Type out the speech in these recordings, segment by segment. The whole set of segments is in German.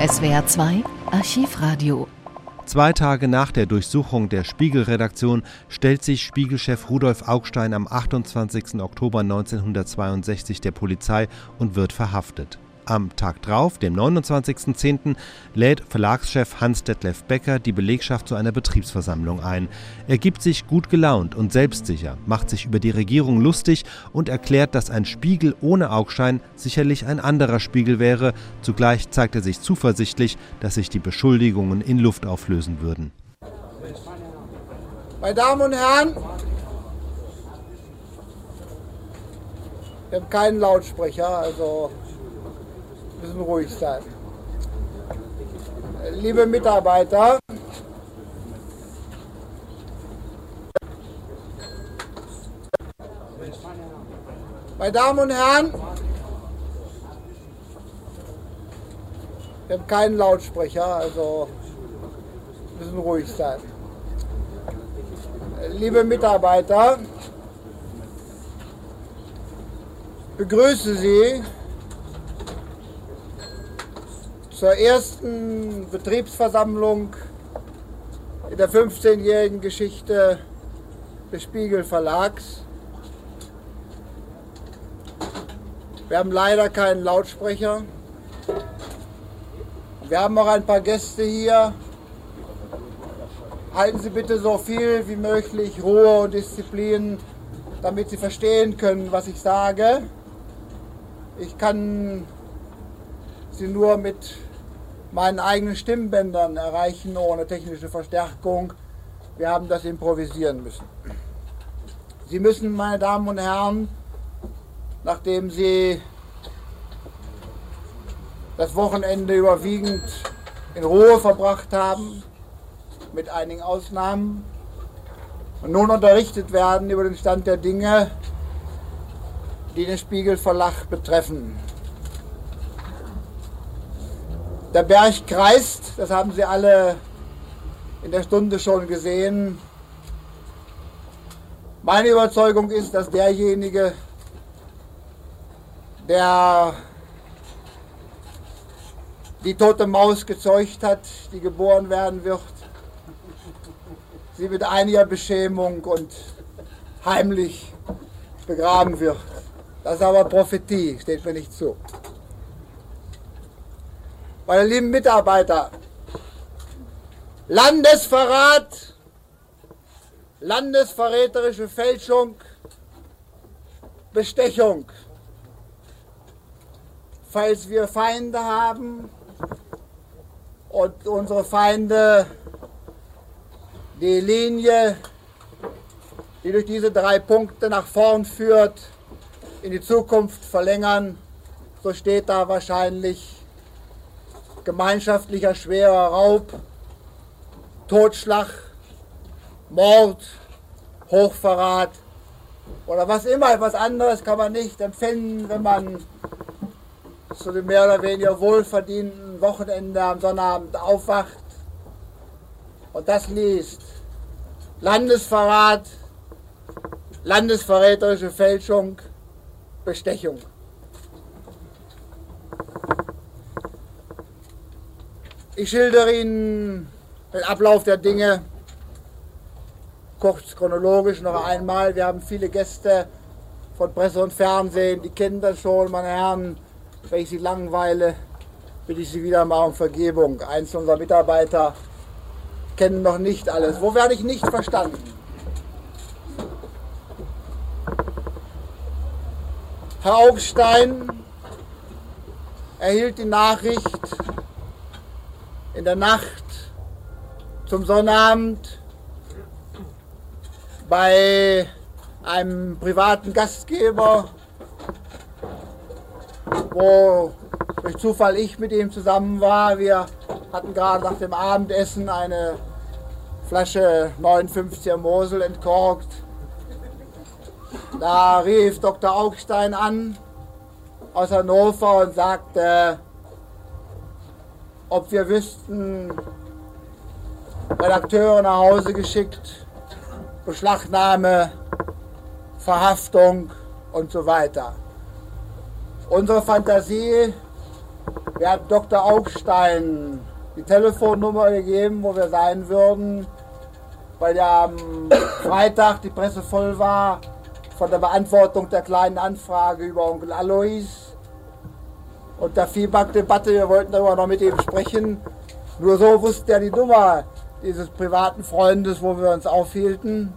SWR 2 Archivradio. Zwei Tage nach der Durchsuchung der Spiegel-Redaktion stellt sich Spiegelchef Rudolf Augstein am 28. Oktober 1962 der Polizei und wird verhaftet. Am Tag drauf, dem 29.10., lädt Verlagschef Hans-Detlef Becker die Belegschaft zu einer Betriebsversammlung ein. Er gibt sich gut gelaunt und selbstsicher, macht sich über die Regierung lustig und erklärt, dass ein Spiegel ohne Augstein sicherlich ein anderer Spiegel wäre. Zugleich zeigt er sich zuversichtlich, dass sich die Beschuldigungen in Luft auflösen würden. Meine Damen und Herren, wir haben keinen Lautsprecher, also müssen ruhig sein. Liebe Mitarbeiter, meine Damen und Herren, wir haben keinen Lautsprecher, also müssen ruhig sein. Liebe Mitarbeiter, begrüße Sie zur ersten Betriebsversammlung in der 15-jährigen Geschichte des Spiegel Verlags. Wir haben leider keinen Lautsprecher. Wir haben auch ein paar Gäste hier. Halten Sie bitte so viel wie möglich Ruhe und Disziplin, damit Sie verstehen können, was ich sage. Ich kann Sie nur mit meinen eigenen Stimmbändern erreichen ohne technische Verstärkung. Wir haben das improvisieren müssen. Sie müssen, meine Damen und Herren, nachdem Sie das Wochenende überwiegend in Ruhe verbracht haben, mit einigen Ausnahmen, und nun unterrichtet werden über den Stand der Dinge, die den Spiegel Verlag betreffen. Der Berg kreist, das haben Sie alle in der Stunde schon gesehen. Meine Überzeugung ist, dass derjenige, der die tote Maus gezeugt hat, die geboren werden wird, sie mit einiger Beschämung und heimlich begraben wird. Das ist aber Prophetie, steht mir nicht zu. Meine lieben Mitarbeiter, Landesverrat, landesverräterische Fälschung, Bestechung. Falls wir Feinde haben und unsere Feinde die Linie, die durch diese drei Punkte nach vorn führt, in die Zukunft verlängern, so steht da wahrscheinlich gemeinschaftlicher schwerer Raub, Totschlag, Mord, Hochverrat oder was immer, etwas anderes kann man nicht empfinden, wenn man zu dem mehr oder weniger wohlverdienten Wochenende am Sonnabend aufwacht und das liest. Landesverrat, landesverräterische Fälschung, Bestechung. Ich schildere Ihnen den Ablauf der Dinge kurz chronologisch noch einmal. Wir haben viele Gäste von Presse und Fernsehen, die kennen das schon, meine Herren. Wenn ich Sie langweile, bitte ich Sie wieder mal um Vergebung. Einzelne unserer Mitarbeiter kennen noch nicht alles. Wo werde ich nicht verstanden? Herr Augstein erhielt die Nachricht, in der Nacht zum Sonnabend bei einem privaten Gastgeber, wo durch Zufall ich mit ihm zusammen war. Wir hatten gerade nach dem Abendessen eine Flasche 59er Mosel entkorkt. Da rief Dr. Augstein an aus Hannover und sagte, ob wir wüssten, Redakteure nach Hause geschickt, Beschlagnahme, Verhaftung und so weiter. Unsere Fantasie Wir haben Dr. Augstein die Telefonnummer gegeben, wo wir sein würden, weil ja am Freitag die Presse voll war von der Beantwortung der kleinen Anfrage über Onkel Alois und der Feedback-Debatte. Wir wollten darüber noch mit ihm sprechen. Nur so wusste er die Nummer dieses privaten Freundes, wo wir uns aufhielten.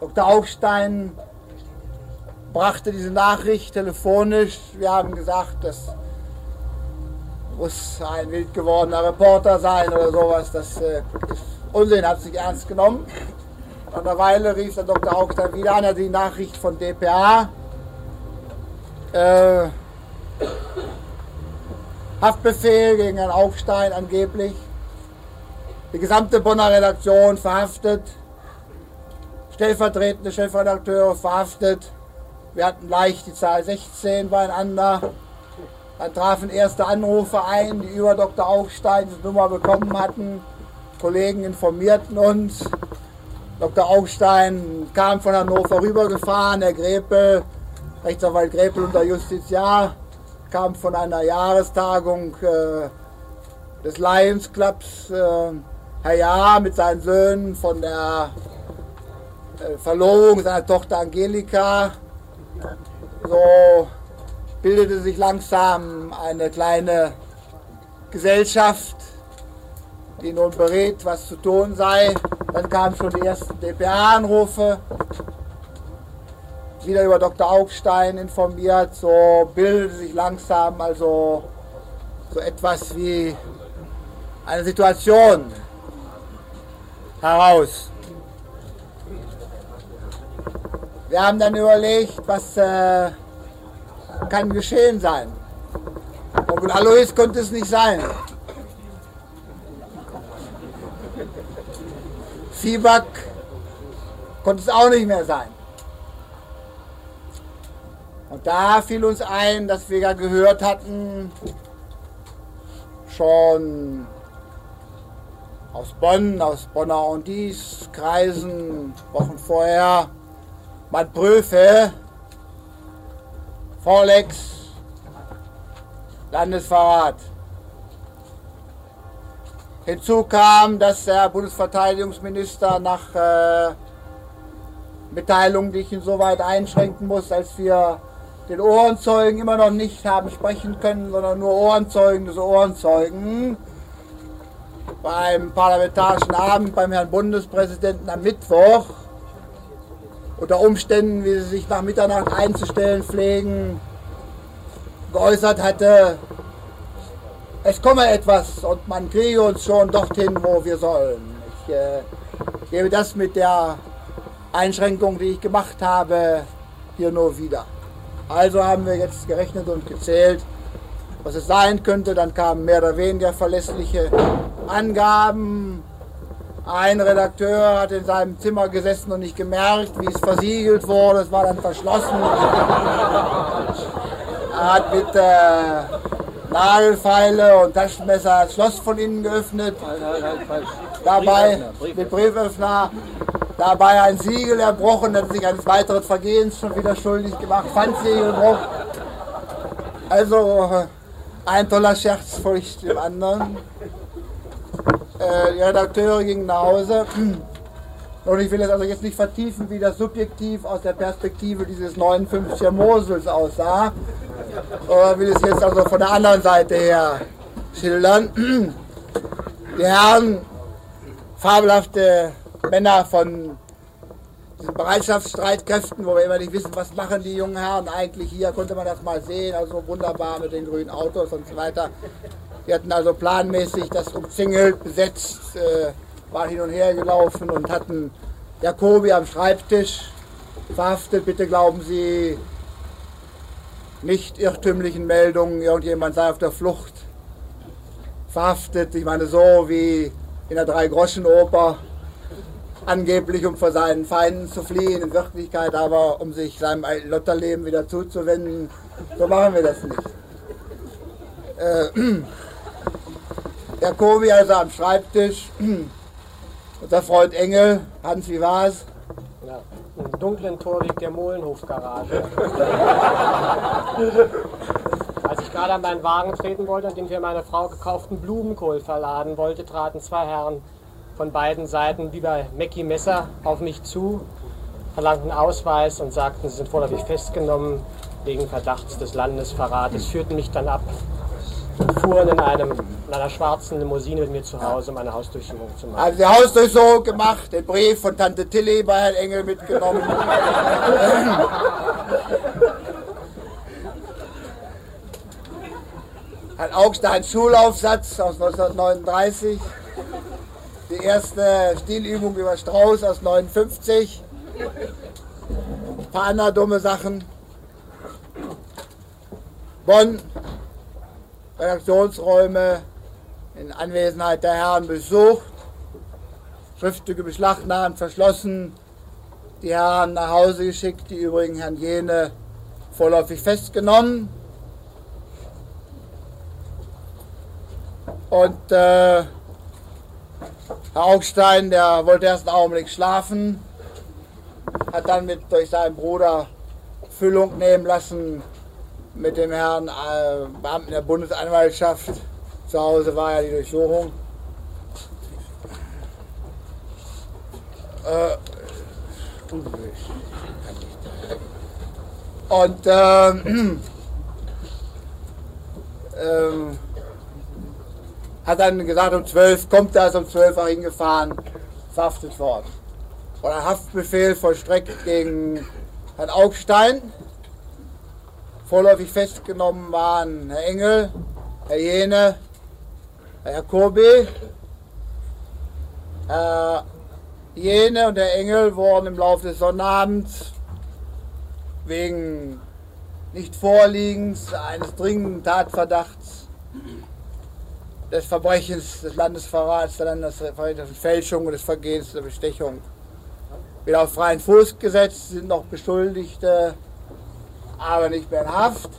Dr. Augstein brachte diese Nachricht telefonisch. Wir haben gesagt, das muss ein wild gewordener Reporter sein oder sowas. Das äh, ist Unsinn, hat sich ernst genommen. Nach einer Weile rief der Dr. Augstein wieder an, er die Nachricht von DPA. Äh, Haftbefehl gegen Herrn Augstein angeblich. Die gesamte Bonner Redaktion verhaftet. Stellvertretende Chefredakteure verhaftet. Wir hatten leicht die Zahl 16 beieinander. Dann trafen erste Anrufe ein, die über Dr. Augstein die Nummer bekommen hatten. Kollegen informierten uns. Dr. Augstein kam von Hannover rübergefahren, Herr Grepel, Rechtsanwalt Grepel und der Justiziar, kam von einer Jahrestagung äh, des Lions Clubs. Äh, Herr Jahr mit seinen Söhnen von der äh, Verlobung seiner Tochter Angelika. So bildete sich langsam eine kleine Gesellschaft, die nun berät, was zu tun sei. Dann kamen schon die ersten DPA-Anrufe, wieder über Dr. Augstein informiert. So bildete sich langsam also so etwas wie eine Situation heraus. Wir haben dann überlegt, was äh, kann geschehen sein. Und Alois konnte es nicht sein. Fieback konnte es auch nicht mehr sein. Und da fiel uns ein, dass wir ja gehört hatten, schon aus Bonn, aus Bonner und Dies, Kreisen, Wochen vorher, man prüfe, Vorlex, Landesverrat. Hinzu kam, dass der Bundesverteidigungsminister nach äh, Mitteilungen, die ich insoweit einschränken muss, als wir den Ohrenzeugen immer noch nicht haben sprechen können, sondern nur Ohrenzeugen des Ohrenzeugen, beim Parlamentarischen Abend beim Herrn Bundespräsidenten am Mittwoch unter Umständen, wie sie sich nach Mitternacht einzustellen pflegen, geäußert hatte, es komme etwas und man kriege uns schon dorthin, wo wir sollen. Ich äh, gebe das mit der Einschränkung, die ich gemacht habe, hier nur wieder. Also haben wir jetzt gerechnet und gezählt, was es sein könnte. Dann kamen mehr oder weniger verlässliche Angaben ein Redakteur hat in seinem Zimmer gesessen und nicht gemerkt, wie es versiegelt wurde. Es war dann verschlossen. Er hat mit äh, Nagelfeile und Taschenmesser das Schloss von innen geöffnet. Dabei mit Brieföffner. Dabei ein Siegel erbrochen, hat sich eines weiteren Vergehens schon wieder schuldig gemacht. Pfandsiegelbruch. Also ein toller Scherz folgt dem anderen äh, die Redakteure gingen nach Hause. Und ich will es also jetzt nicht vertiefen, wie das subjektiv aus der Perspektive dieses 59er Mosels aussah. Oder will es jetzt also von der anderen Seite her schildern. Die Herren, fabelhafte Männer von diesen Bereitschaftsstreitkräften, wo wir immer nicht wissen, was machen die jungen Herren eigentlich hier, konnte man das mal sehen, also wunderbar mit den grünen Autos und so weiter. Wir hatten also planmäßig das umzingelt, besetzt, äh, waren hin und her gelaufen und hatten Jakobi am Schreibtisch verhaftet. Bitte glauben Sie nicht irrtümlichen Meldungen, irgendjemand sei auf der Flucht verhaftet. Ich meine, so wie in der Drei-Groschen-Oper, angeblich um vor seinen Feinden zu fliehen, in Wirklichkeit aber um sich seinem Lotterleben wieder zuzuwenden. So machen wir das nicht. Äh, der Kobi also am Schreibtisch. Unser Freund Engel, Hans, wie war's? Ja, im dunklen Tor liegt der Mohlenhofgarage. Als ich gerade an meinen Wagen treten wollte und den für meine Frau gekauften Blumenkohl verladen wollte, traten zwei Herren von beiden Seiten wie bei Mackie Messer auf mich zu, verlangten Ausweis und sagten, sie sind vorläufig festgenommen wegen Verdachts des Landesverrates, führten mich dann ab und fuhren in, einem, in einer schwarzen Limousine mit mir zu Hause, um eine Hausdurchsuchung zu machen. Also die Hausdurchsuchung gemacht, den Brief von Tante Tilly bei Herrn Engel mitgenommen. Herrn Augstein Schulaufsatz aus 1939. Die erste Stilübung über Strauß aus 59. Ein paar andere dumme Sachen. Bonn, Redaktionsräume in Anwesenheit der Herren besucht, Schriftstücke beschlagnahmt, verschlossen, die Herren nach Hause geschickt, die übrigen Herrn Jene vorläufig festgenommen. Und äh, Herr Augstein, der wollte erst einen Augenblick schlafen, hat dann mit durch seinen Bruder Füllung nehmen lassen mit dem Herrn äh, Beamten der Bundesanwaltschaft. Zu Hause war ja die Durchsuchung. Äh, und äh, hat dann gesagt, um 12 kommt er, ist um 12 auch hingefahren, verhaftet worden. Ein Haftbefehl vollstreckt gegen Herrn Augstein. Vorläufig festgenommen waren Herr Engel, Herr Jene, Herr Jacobi. Herr Jene und Herr Engel wurden im Laufe des Sonnabends wegen Nichtvorliegens eines dringenden Tatverdachts des Verbrechens, des Landesverrats, der Landesverräters Fälschung und des Vergehens der Bestechung wieder auf freien Fuß gesetzt, sind noch Beschuldigte, aber nicht mehr in Haft.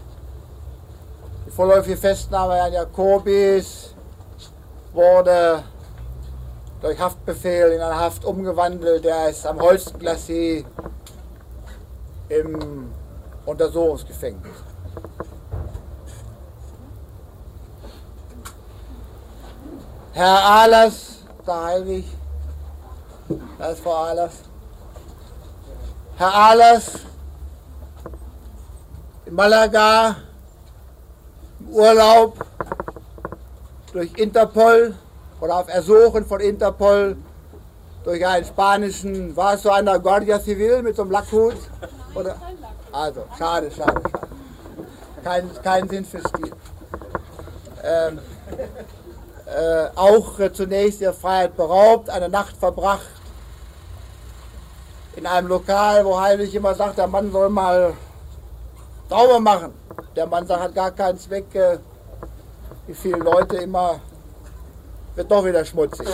Die vorläufige Festnahme Herrn Jakobis wurde durch Haftbefehl in eine Haft umgewandelt. Der ist am Holzglacis im Untersuchungsgefängnis. Herr Ahlers, da Heilwig, da ist Frau Ahlers. Herr Ahlers in Malaga im Urlaub durch Interpol oder auf Ersuchen von Interpol durch einen spanischen, war es so einer Guardia Civil mit so einem Lackhut? Oder? Also, schade, schade, schade. Kein, kein Sinn für Stil. Ähm, äh, auch äh, zunächst ihrer Freiheit beraubt, eine Nacht verbracht in einem Lokal, wo Heinrich immer sagt, der Mann soll mal sauber machen. Der Mann sagt, hat gar keinen Zweck, äh, wie viele Leute immer, wird doch wieder schmutzig.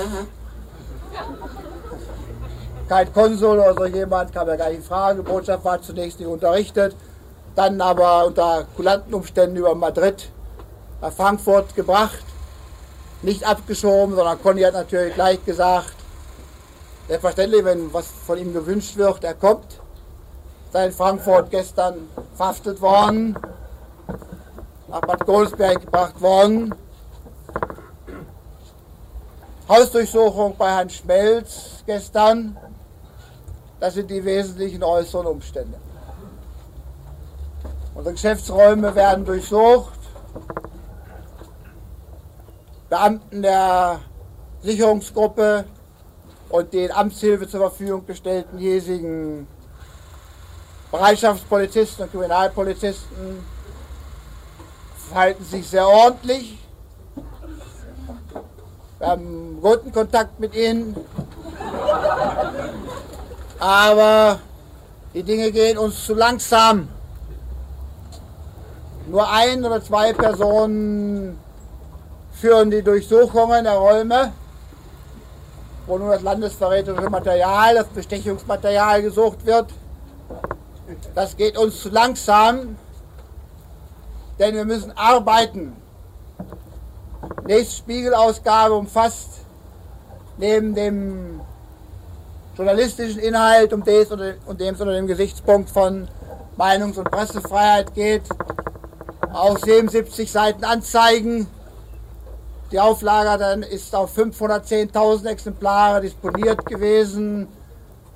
Kein Konsul oder so jemand kam ja gar nicht in Frage. Die Botschaft war zunächst nicht unterrichtet, dann aber unter kulanten Umständen über Madrid nach Frankfurt gebracht nicht abgeschoben, sondern Conny hat natürlich gleich gesagt, selbstverständlich, wenn was von ihm gewünscht wird, er kommt. Sei in Frankfurt gestern verhaftet worden, nach Bad Goldsberg gebracht worden. Hausdurchsuchung bei Herrn Schmelz gestern. Das sind die wesentlichen äußeren Umstände. Unsere Geschäftsräume werden durchsucht. Beamten der Sicherungsgruppe und den Amtshilfe zur Verfügung gestellten hiesigen Bereitschaftspolizisten und Kriminalpolizisten verhalten sich sehr ordentlich. Wir haben guten Kontakt mit ihnen. Aber die Dinge gehen uns zu langsam. Nur ein oder zwei Personen führen die Durchsuchungen der Räume, wo nun das landesverräterische Material, das Bestechungsmaterial gesucht wird. Das geht uns zu langsam, denn wir müssen arbeiten. Nächste Spiegelausgabe umfasst neben dem journalistischen Inhalt, um dem es unter dem Gesichtspunkt von Meinungs- und Pressefreiheit geht, auch 77 Seiten Anzeigen. Die Auflage dann ist auf 510.000 Exemplare disponiert gewesen.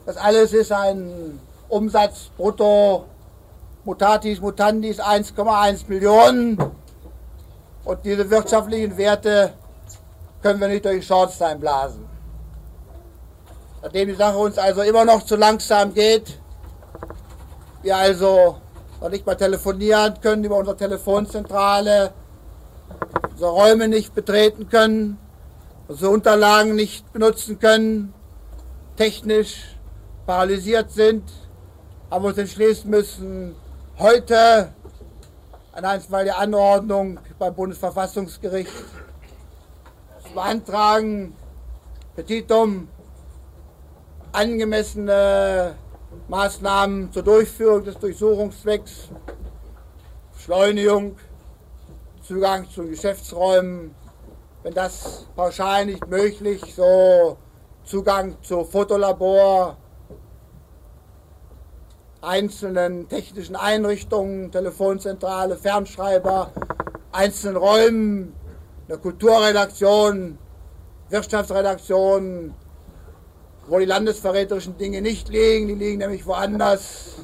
Das alles ist ein Umsatz brutto mutatis mutandis 1,1 Millionen. Und diese wirtschaftlichen Werte können wir nicht durch den Schornstein blasen. Nachdem die Sache uns also immer noch zu langsam geht, wir also noch nicht mal telefonieren können über unsere Telefonzentrale, unsere Räume nicht betreten können, unsere Unterlagen nicht benutzen können, technisch paralysiert sind, haben wir uns entschließen müssen, heute an einstweilige Anordnung beim Bundesverfassungsgericht zu beantragen, Petitum angemessene Maßnahmen zur Durchführung des Durchsuchungszwecks, Beschleunigung, Zugang zu Geschäftsräumen, wenn das pauschal nicht möglich, so Zugang zu Fotolabor, einzelnen technischen Einrichtungen, Telefonzentrale, Fernschreiber, einzelnen Räumen, der Kulturredaktion, Wirtschaftsredaktion, wo die landesverräterischen Dinge nicht liegen, die liegen nämlich woanders.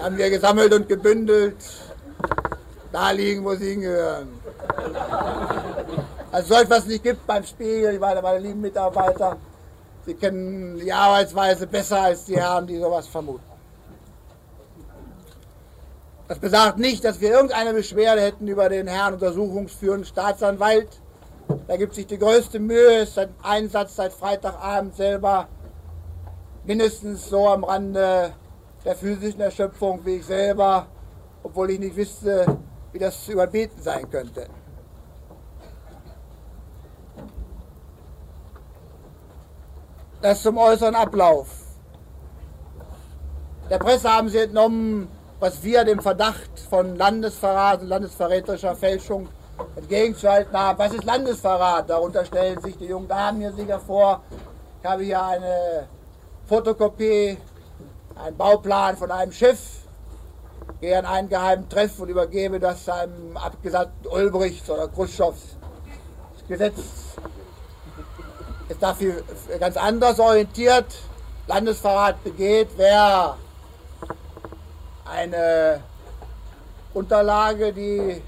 Die haben wir gesammelt und gebündelt, da liegen, wo sie hingehören. Also so etwas nicht gibt beim Spiegel, ich meine, meine lieben Mitarbeiter, sie kennen die Arbeitsweise besser als die Herren, die sowas vermuten. Das besagt nicht, dass wir irgendeine Beschwerde hätten über den Herrn Untersuchungsführenden Staatsanwalt, da gibt sich die größte Mühe, ist ein Einsatz seit Freitagabend selber mindestens so am Rande der physischen Erschöpfung wie ich selber, obwohl ich nicht wüsste, wie das zu überbieten sein könnte. Das zum äußeren Ablauf. Der Presse haben sie entnommen, was wir dem Verdacht von Landesverrat und landesverräterischer Fälschung entgegenzuhalten haben. Was ist Landesverrat? Darunter stellen sich die jungen Damen hier sicher vor. Ich habe hier eine Fotokopie, einen Bauplan von einem Schiff, gehe an einen geheimen Treff und übergebe das einem Abgesandten Ulbrichts oder Khrushchevs. Das Gesetz ist dafür ganz anders orientiert. Landesverrat begeht, wer eine Unterlage, die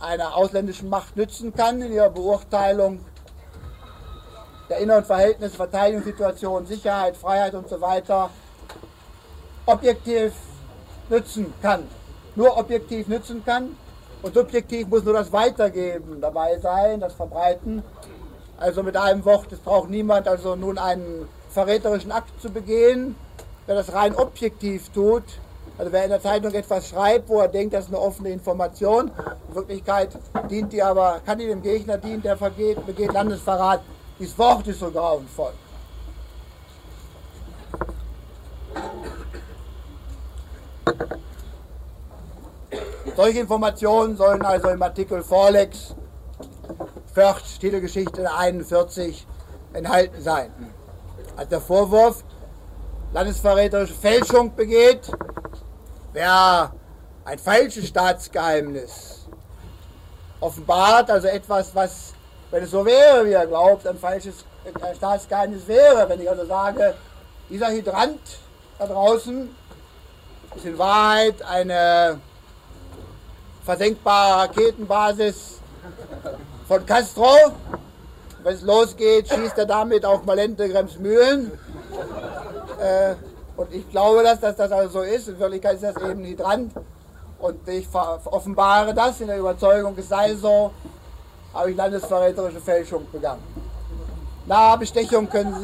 einer ausländischen Macht nützen kann in ihrer Beurteilung der inneren Verhältnisse, Verteidigungssituation, Sicherheit, Freiheit und so weiter objektiv nützen kann. Nur objektiv nützen kann und subjektiv muss nur das Weitergeben dabei sein, das Verbreiten. Also mit einem Wort, es braucht niemand also nun einen verräterischen Akt zu begehen, wer das rein objektiv tut, also wer in der Zeitung etwas schreibt, wo er denkt, das ist eine offene Information, in Wirklichkeit dient die aber, kann die dem Gegner dienen, der vergeht, begeht Landesverrat. Dieses Wort ist so grauenvoll. Solche Informationen sollen also im Artikel Vorlex, Förcht, Titelgeschichte 41 enthalten sein. Als der Vorwurf landesverräterische Fälschung begeht, wer ein falsches Staatsgeheimnis offenbart, also etwas, was, wenn es so wäre, wie er glaubt, ein falsches ein Staatsgeheimnis wäre, wenn ich also sage, dieser Hydrant da draußen ist in Wahrheit eine versenkbare Raketenbasis von Castro. Wenn es losgeht, schießt er damit auf Malente Gremsmühlen. Äh, und ich glaube, dass, dass das also so ist. In Wirklichkeit ist das eben nicht dran. Und ich offenbare das in der Überzeugung, es sei so, habe ich landesverräterische Fälschung begangen. Na, Bestechung können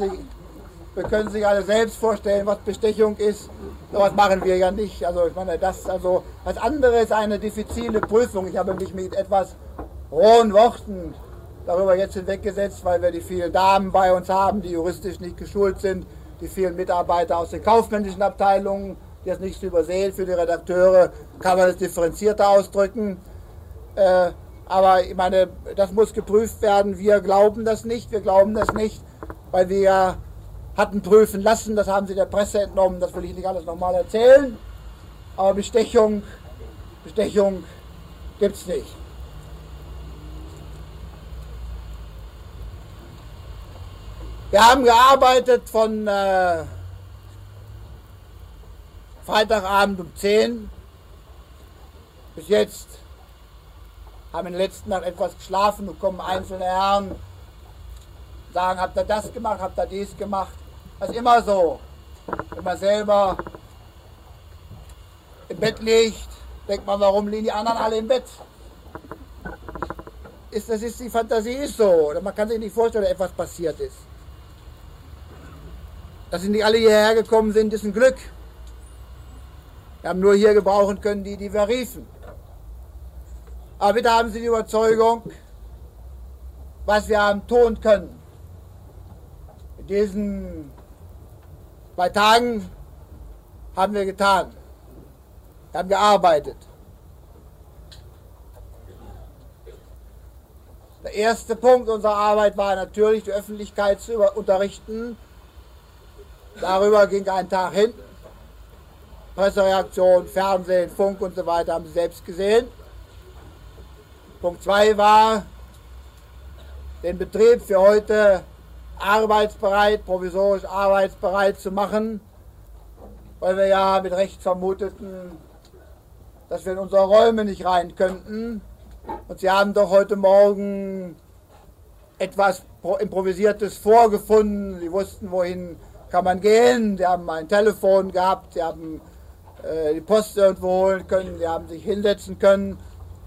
Sie, können sich alle selbst vorstellen, was Bestechung ist. So was machen wir ja nicht. Also ich meine, das, also das andere ist eine diffizile Prüfung. Ich habe mich mit etwas rohen Worten darüber jetzt hinweggesetzt, weil wir die vielen Damen bei uns haben, die juristisch nicht geschult sind die vielen Mitarbeiter aus den kaufmännischen Abteilungen, die das nicht übersehen. Für die Redakteure kann man es differenzierter ausdrücken. Äh, aber ich meine, das muss geprüft werden. Wir glauben das nicht. Wir glauben das nicht, weil wir hatten prüfen lassen. Das haben sie der Presse entnommen. Das will ich nicht alles nochmal erzählen. Aber Bestechung, Bestechung gibt es nicht. Wir haben gearbeitet von äh, Freitagabend um 10 bis jetzt. Haben in der letzten Nacht etwas geschlafen und kommen einzelne Herren, sagen, habt ihr das gemacht, habt ihr dies gemacht. Das ist immer so. Wenn man selber im Bett liegt, denkt man, warum liegen die anderen alle im Bett? Ist, das ist die Fantasie ist so. Man kann sich nicht vorstellen, dass etwas passiert ist. Dass sie nicht alle hierher gekommen sind, ist ein Glück. Wir haben nur hier gebrauchen können, die, die wir riefen. Aber bitte haben Sie die Überzeugung, was wir haben tun können. In diesen zwei Tagen haben wir getan. Wir haben gearbeitet. Der erste Punkt unserer Arbeit war natürlich, die Öffentlichkeit zu unterrichten. Darüber ging ein Tag hin. Pressereaktion, Fernsehen, Funk und so weiter haben Sie selbst gesehen. Punkt 2 war, den Betrieb für heute arbeitsbereit, provisorisch arbeitsbereit zu machen, weil wir ja mit Recht vermuteten, dass wir in unsere Räume nicht rein könnten. Und Sie haben doch heute Morgen etwas Improvisiertes vorgefunden. Sie wussten, wohin kann man gehen. Sie haben ein Telefon gehabt, Sie haben äh, die Post irgendwo holen können, Sie haben sich hinsetzen können,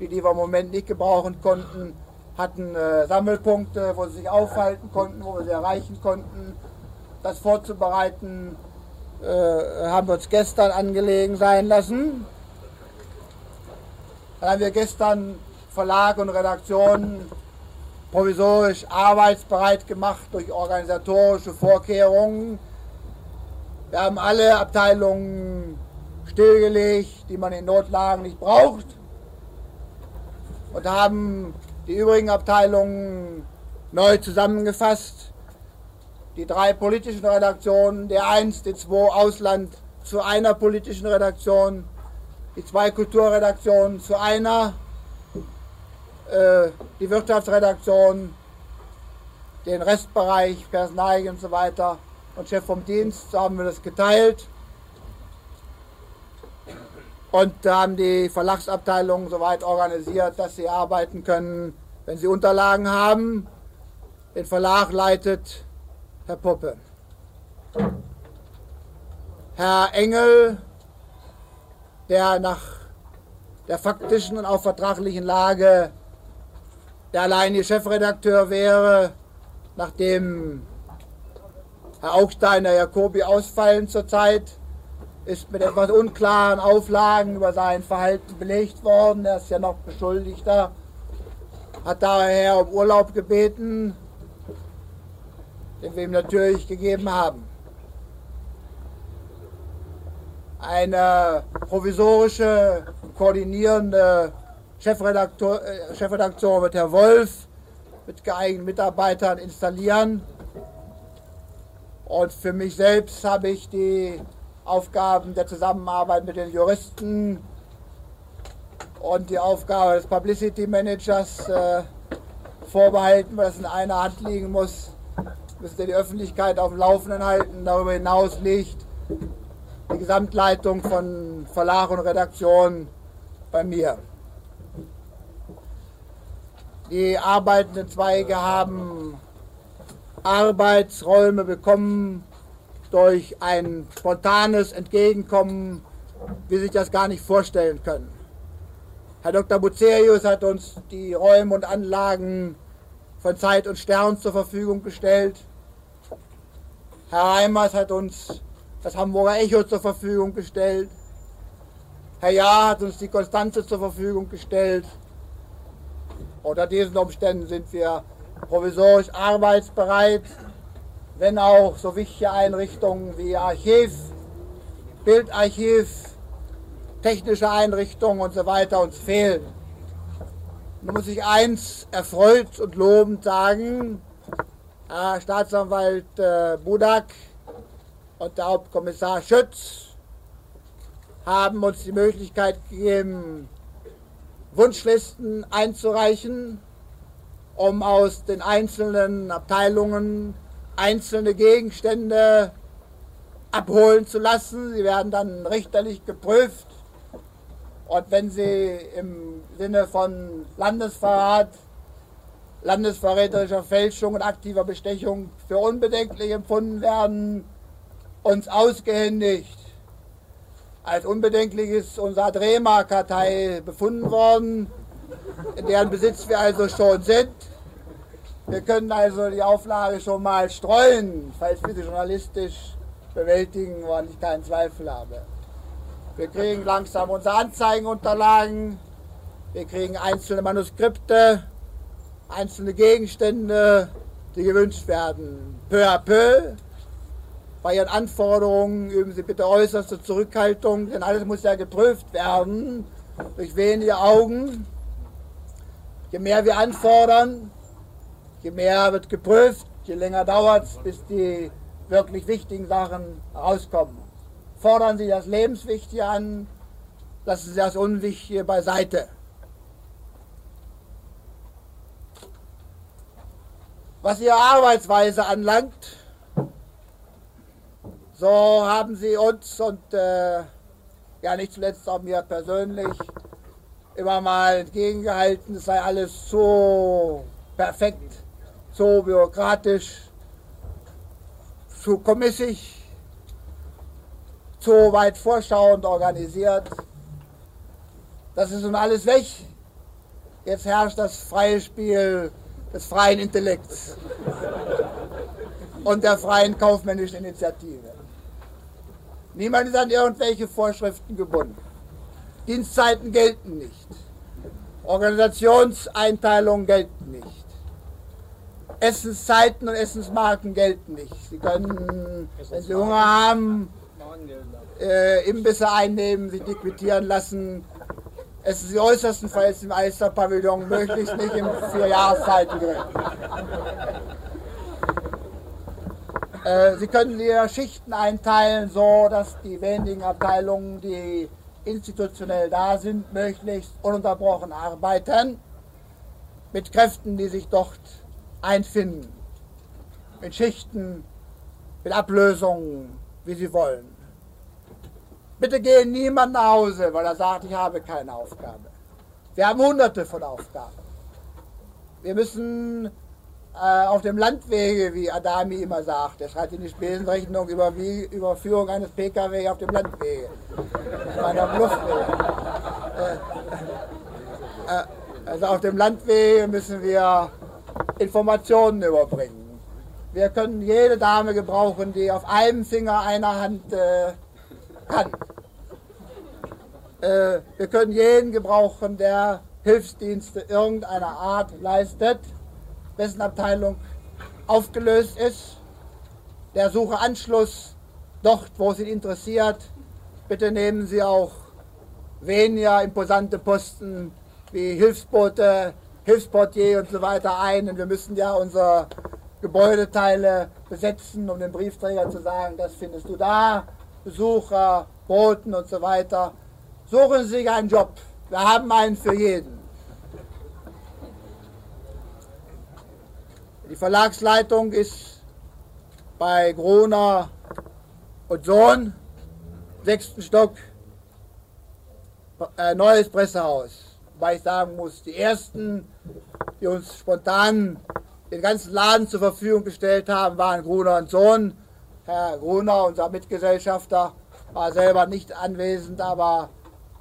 die, die wir im Moment nicht gebrauchen konnten, hatten äh, Sammelpunkte, wo sie sich aufhalten konnten, wo wir sie erreichen konnten. Das vorzubereiten äh, haben wir uns gestern angelegen sein lassen. Dann haben wir gestern Verlag und Redaktion provisorisch arbeitsbereit gemacht durch organisatorische Vorkehrungen. Wir haben alle Abteilungen stillgelegt, die man in Notlagen nicht braucht und haben die übrigen Abteilungen neu zusammengefasst. Die drei politischen Redaktionen, der eins, die zwei Ausland zu einer politischen Redaktion, die zwei Kulturredaktionen zu einer, äh, die Wirtschaftsredaktion, den Restbereich, Personal und so weiter und Chef vom Dienst, so haben wir das geteilt. Und da haben die Verlagsabteilungen soweit organisiert, dass sie arbeiten können, wenn sie Unterlagen haben. Den Verlag leitet Herr Puppe. Herr Engel, der nach der faktischen und auch vertraglichen Lage der alleinige Chefredakteur wäre, nachdem Herr Augsteiner, Jacobi ausfallen zurzeit, ist mit etwas unklaren Auflagen über sein Verhalten belegt worden. Er ist ja noch Beschuldigter, hat daher um Urlaub gebeten, den wir ihm natürlich gegeben haben. Eine provisorische, koordinierende Chefredaktor, äh, Chefredaktion wird Herr Wolf mit geeigneten Mitarbeitern installieren. Und für mich selbst habe ich die Aufgaben der Zusammenarbeit mit den Juristen und die Aufgabe des Publicity Managers äh, vorbehalten, weil das in einer Hand liegen muss. Müssen wir die Öffentlichkeit auf dem Laufenden halten. Darüber hinaus liegt die Gesamtleitung von Verlag und Redaktion bei mir. Die arbeitenden Zweige haben Arbeitsräume bekommen, durch ein spontanes Entgegenkommen, wie Sie sich das gar nicht vorstellen können. Herr Dr. Bucerius hat uns die Räume und Anlagen von Zeit und Stern zur Verfügung gestellt. Herr Reimers hat uns das Hamburger Echo zur Verfügung gestellt. Herr Jahr hat uns die Konstanze zur Verfügung gestellt. Unter diesen Umständen sind wir provisorisch arbeitsbereit wenn auch so wichtige Einrichtungen wie Archiv, Bildarchiv, technische Einrichtungen und so weiter uns fehlen. Da muss ich eins erfreut und lobend sagen, Herr Staatsanwalt äh, Budak und der Hauptkommissar Schütz haben uns die Möglichkeit gegeben, Wunschlisten einzureichen, um aus den einzelnen Abteilungen einzelne Gegenstände abholen zu lassen. Sie werden dann richterlich geprüft. Und wenn sie im Sinne von Landesverrat, landesverräterischer Fälschung und aktiver Bestechung für unbedenklich empfunden werden, uns ausgehändigt. Als unbedenklich ist unsere Drehma-Kartei befunden worden, in deren Besitz wir also schon sind. Wir können also die Auflage schon mal streuen, falls wir sie journalistisch bewältigen, woran ich keinen Zweifel habe. Wir kriegen langsam unsere Anzeigenunterlagen, wir kriegen einzelne Manuskripte, einzelne Gegenstände, die gewünscht werden. Peu à peu. Bei Ihren Anforderungen üben Sie bitte äußerste Zurückhaltung, denn alles muss ja geprüft werden durch wenige Augen. Je mehr wir anfordern, je mehr wird geprüft, je länger dauert es, bis die wirklich wichtigen Sachen rauskommen. Fordern Sie das Lebenswichtige an, lassen Sie das Unwichtige beiseite. Was Ihre Arbeitsweise anlangt, so haben Sie uns und äh, ja nicht zuletzt auch mir persönlich immer mal entgegengehalten, es sei alles so perfekt, so bürokratisch, zu kommissig, zu weit vorschauend organisiert. Das ist nun alles weg. Jetzt herrscht das freie Spiel des freien Intellekts und der freien kaufmännischen Initiative. Niemand ist an irgendwelche Vorschriften gebunden. Dienstzeiten gelten nicht. Organisationseinteilungen gelten nicht. Essenszeiten und Essensmarken gelten nicht. Sie können, wenn Sie Hunger haben, äh, Imbisse einnehmen, sich liquidieren lassen. Es ist die äußersten Fälle im Eisterpavillon, möglichst nicht im Vierjahreszeiten drin. Äh, Sie können hier Schichten einteilen, so dass die wenigen Abteilungen, die institutionell da sind, möglichst ununterbrochen arbeiten, mit Kräften, die sich dort einfinden. Mit Schichten, mit Ablösungen, wie sie wollen. Bitte gehen niemand nach Hause, weil er sagt, ich habe keine Aufgabe. Wir haben hunderte von Aufgaben. Wir müssen äh, auf dem Landwege, wie Adami immer sagt, er schreibt in die Spesenrechnung über wie Überführung eines Pkw auf dem Landwege. Ich meine auf Luftwege. Äh, äh, also auf dem Landwege müssen wir Informationen überbringen. Wir können jede Dame gebrauchen, die auf einem Finger einer Hand äh, kann. Äh, wir können jeden gebrauchen, der Hilfsdienste irgendeiner Art leistet, dessen Abteilung aufgelöst ist. Der suche Anschluss dort, wo es ihn interessiert. Bitte nehmen Sie auch weniger imposante Posten wie Hilfsboote, Hilfsportier und so weiter ein. Und wir müssen ja unsere Gebäudeteile besetzen, um dem Briefträger zu sagen, das findest du da, Besucher, Boten und so weiter. Suchen Sie sich einen Job. Wir haben einen für jeden. Die Verlagsleitung ist bei Gruner und Sohn, sechsten Stock, äh, neues Pressehaus weil ich sagen muss, die ersten, die uns spontan den ganzen Laden zur Verfügung gestellt haben, waren Gruner und Sohn. Herr Gruner, unser Mitgesellschafter, war selber nicht anwesend, aber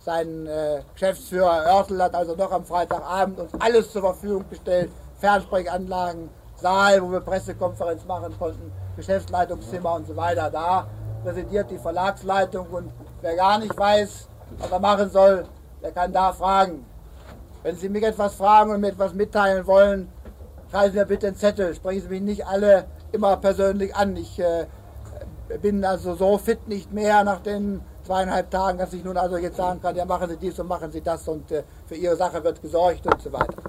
sein äh, Geschäftsführer Oertel hat also noch am Freitagabend uns alles zur Verfügung gestellt. Fernsprechanlagen, Saal, wo wir Pressekonferenz machen konnten, Geschäftsleitungszimmer und so weiter. Da präsidiert die Verlagsleitung und wer gar nicht weiß, was er machen soll, der kann da fragen. Wenn Sie mich etwas fragen und mir etwas mitteilen wollen, schreiben Sie mir bitte einen Zettel. Sprechen Sie mich nicht alle immer persönlich an. Ich äh, bin also so fit nicht mehr nach den zweieinhalb Tagen, dass ich nun also jetzt sagen kann, ja machen Sie dies und machen Sie das und äh, für Ihre Sache wird gesorgt und so weiter.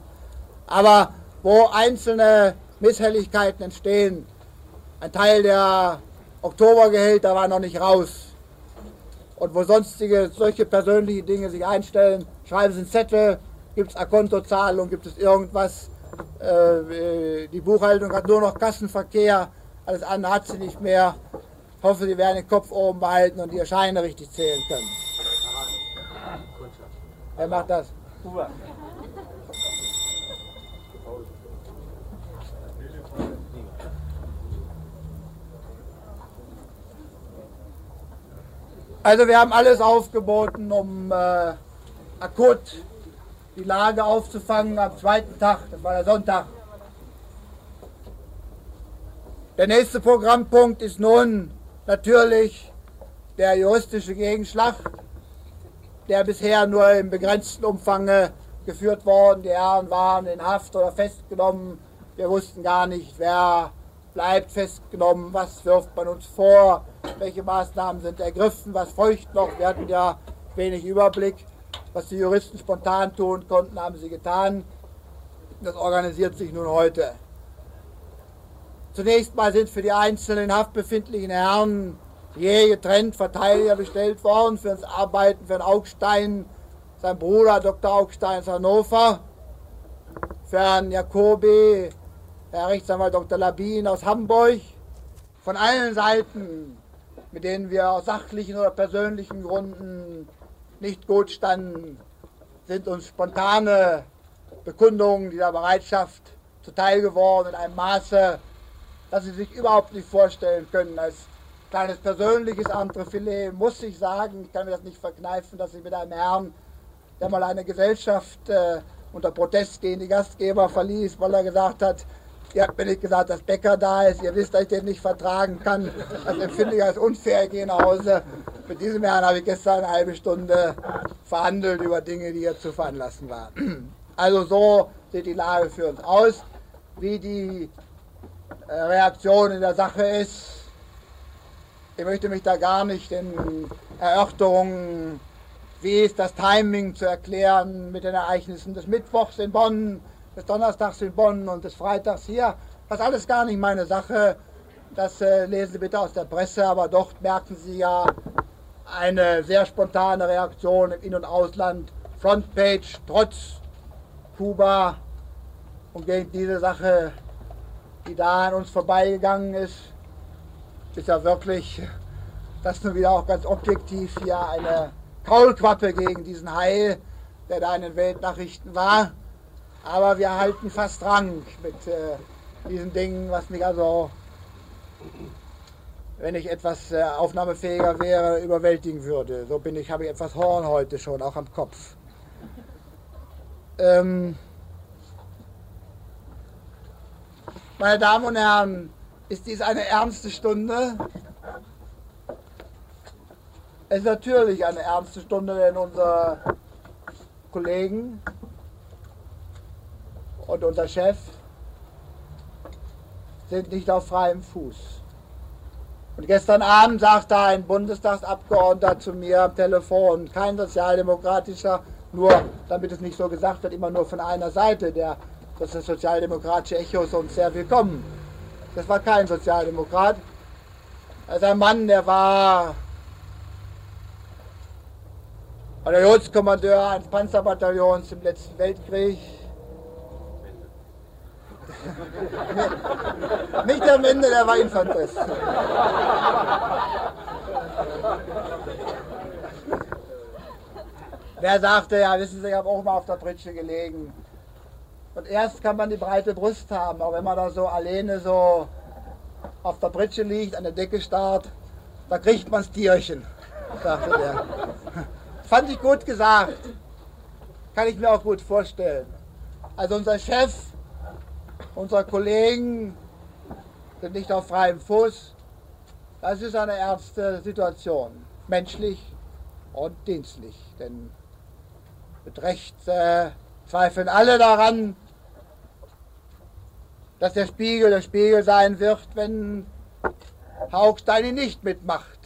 Aber wo einzelne Misshelligkeiten entstehen, ein Teil der Oktobergehälter waren noch nicht raus. Und wo sonstige solche persönliche Dinge sich einstellen, schreiben Sie einen Zettel, gibt es Akontozahlung, gibt es irgendwas. Äh, die Buchhaltung hat nur noch Kassenverkehr, alles andere hat sie nicht mehr. Ich hoffe, Sie werden den Kopf oben behalten und Ihre Scheine richtig zählen können. Wer macht das? Uwe. Also wir haben alles aufgeboten, um äh, akut die Lage aufzufangen am zweiten Tag, das war der Sonntag. Der nächste Programmpunkt ist nun natürlich der juristische Gegenschlag, der bisher nur im begrenzten Umfang geführt worden. Die Herren waren in Haft oder festgenommen. Wir wussten gar nicht, wer bleibt festgenommen, was wirft man uns vor, welche Maßnahmen sind ergriffen, was feucht noch. Wir hatten ja wenig Überblick. Was die Juristen spontan tun konnten, haben sie getan. Das organisiert sich nun heute. Zunächst mal sind für die einzelnen haftbefindlichen Herren je getrennt Verteidiger bestellt worden für das Arbeiten für Herrn Augstein, sein Bruder Dr. Augstein aus Hannover, für Herrn Jacobi, Herr Rechtsanwalt Dr. Labin aus Hamburg. Von allen Seiten, mit denen wir aus sachlichen oder persönlichen Gründen nicht gut standen, sind uns spontane Bekundungen dieser Bereitschaft zuteil geworden in einem Maße, dass Sie sich überhaupt nicht vorstellen können. Als kleines persönliches Entrefilet muss ich sagen, ich kann mir das nicht verkneifen, dass ich mit einem Herrn, der mal eine Gesellschaft äh, unter Protest gegen die Gastgeber verließ, weil er gesagt hat, Ihr habt mir nicht gesagt, dass Bäcker da ist. Ihr wisst, dass ich den nicht vertragen kann. Das empfinde ich als unfair. Ich gehe nach Hause. Mit diesem Herrn habe ich gestern eine halbe Stunde verhandelt über Dinge, die hier zu veranlassen waren. Also so sieht die Lage für uns aus. Wie die äh, Reaktion in der Sache ist, ich möchte mich da gar nicht in Erörterungen, wie ist das Timing zu erklären mit den Ereignissen des Mittwochs in Bonn, des Donnerstags in Bonn und des Freitags hier. Das ist alles gar nicht meine Sache. Das äh, lesen Sie bitte aus der Presse, aber dort merken Sie ja eine sehr spontane Reaktion im In- und Ausland. Frontpage trotz Kuba und gegen diese Sache, die da an uns vorbeigegangen ist, ist ja wirklich, das nun wieder auch ganz objektiv hier eine Kaulquappe gegen diesen Heil, der da in den Weltnachrichten war. Aber wir halten fast Rang mit äh, diesen Dingen, was mich also, wenn ich etwas äh, aufnahmefähiger wäre, überwältigen würde. So bin ich, habe ich etwas Horn heute schon, auch am Kopf. Ähm, meine Damen und Herren, ist dies eine ernste Stunde? Es ist natürlich eine ernste Stunde, denn unsere Kollegen und unser Chef sind nicht auf freiem Fuß. Und gestern Abend sagte ein Bundestagsabgeordneter zu mir am Telefon, kein sozialdemokratischer, nur damit es nicht so gesagt wird, immer nur von einer Seite, der, das ist sozialdemokratische Echo ist uns sehr willkommen. Das war kein Sozialdemokrat. Das ist ein Mann, der war Bataillonskommandeur eines Panzerbataillons im letzten Weltkrieg nicht am Ende, der war Infanterist. Der sagte, ja, wissen Sie, ich habe auch mal auf der Pritsche gelegen. Und erst kann man die breite Brust haben, aber wenn man da so alleine so auf der Pritsche liegt, an der Decke starrt, da kriegt man das Tierchen, sagte der. Fand ich gut gesagt. Kann ich mir auch gut vorstellen. Also unser Chef Unsere Kollegen sind nicht auf freiem Fuß. Das ist eine ernste Situation, menschlich und dienstlich. Denn mit Recht äh, zweifeln alle daran, dass der Spiegel der Spiegel sein wird, wenn Haugstein ihn nicht mitmacht.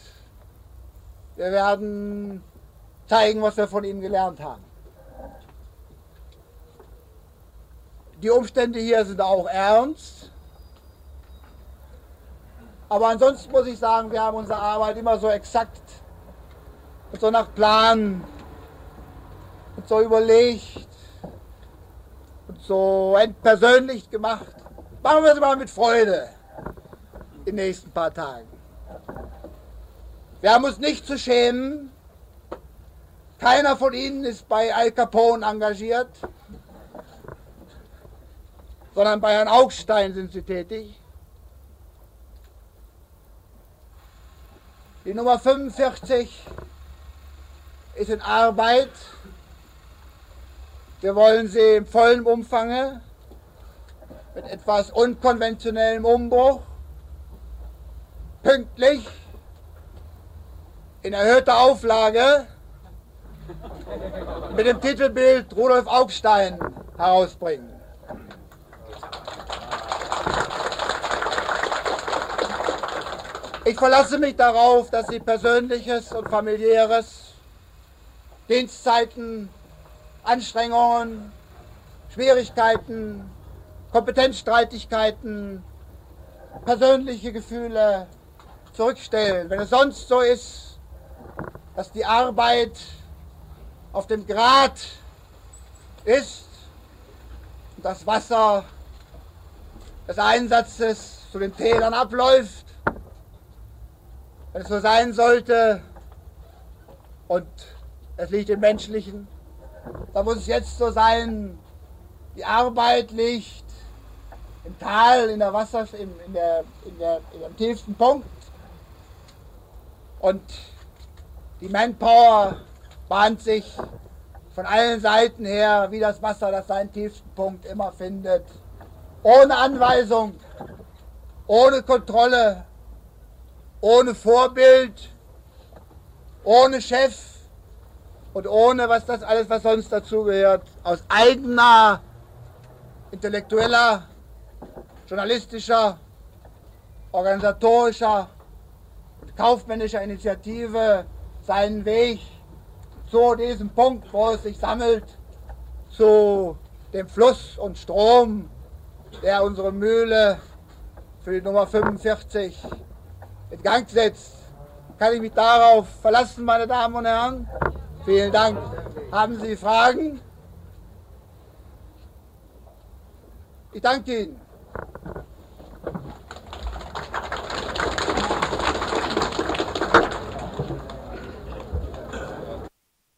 Wir werden zeigen, was wir von ihm gelernt haben. Die Umstände hier sind auch ernst. Aber ansonsten muss ich sagen, wir haben unsere Arbeit immer so exakt und so nach Plan und so überlegt und so entpersönlicht gemacht. Machen wir es mal mit Freude in den nächsten paar Tagen. Wir haben uns nicht zu schämen. Keiner von Ihnen ist bei Al Capone engagiert, sondern bei Herrn Augstein sind Sie tätig. Die Nummer 45 ist in Arbeit. Wir wollen sie im vollen Umfange mit etwas unkonventionellem Umbruch pünktlich in erhöhter Auflage mit dem Titelbild Rudolf Augstein herausbringen. Ich verlasse mich darauf, dass Sie Persönliches und Familiäres, Dienstzeiten, Anstrengungen, Schwierigkeiten, Kompetenzstreitigkeiten, persönliche Gefühle zurückstellen. Wenn es sonst so ist, dass die Arbeit auf dem Grat ist und das Wasser des Einsatzes zu den Tälern abläuft, wenn es so sein sollte und es liegt im Menschlichen, dann muss es jetzt so sein, die Arbeit liegt im Tal, in der Wasser, in, in, der, in, der, in dem tiefsten Punkt. Und die Manpower bahnt sich von allen Seiten her, wie das Wasser, das seinen tiefsten Punkt immer findet, ohne Anweisung, ohne Kontrolle, ohne Vorbild, ohne Chef und ohne was das alles, was sonst dazugehört, aus eigener intellektueller, journalistischer, organisatorischer und kaufmännischer Initiative seinen Weg zu diesem Punkt, wo es sich sammelt, zu dem Fluss und Strom, der unsere Mühle für die Nummer 45 in Gang setzt. Kann ich mich darauf verlassen, meine Damen und Herren? Vielen Dank. Haben Sie Fragen? Ich danke Ihnen.